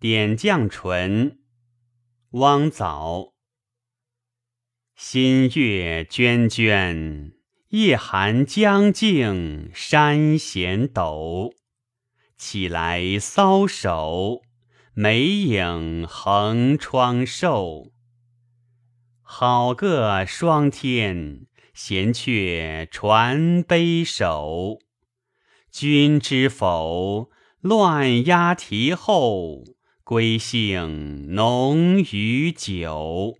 点绛唇，汪藻。新月涓涓，夜寒江静，山弦抖。起来搔首，眉影横窗瘦。好个霜天，闲却传悲首。君知否？乱鸦啼后，归兴浓于酒。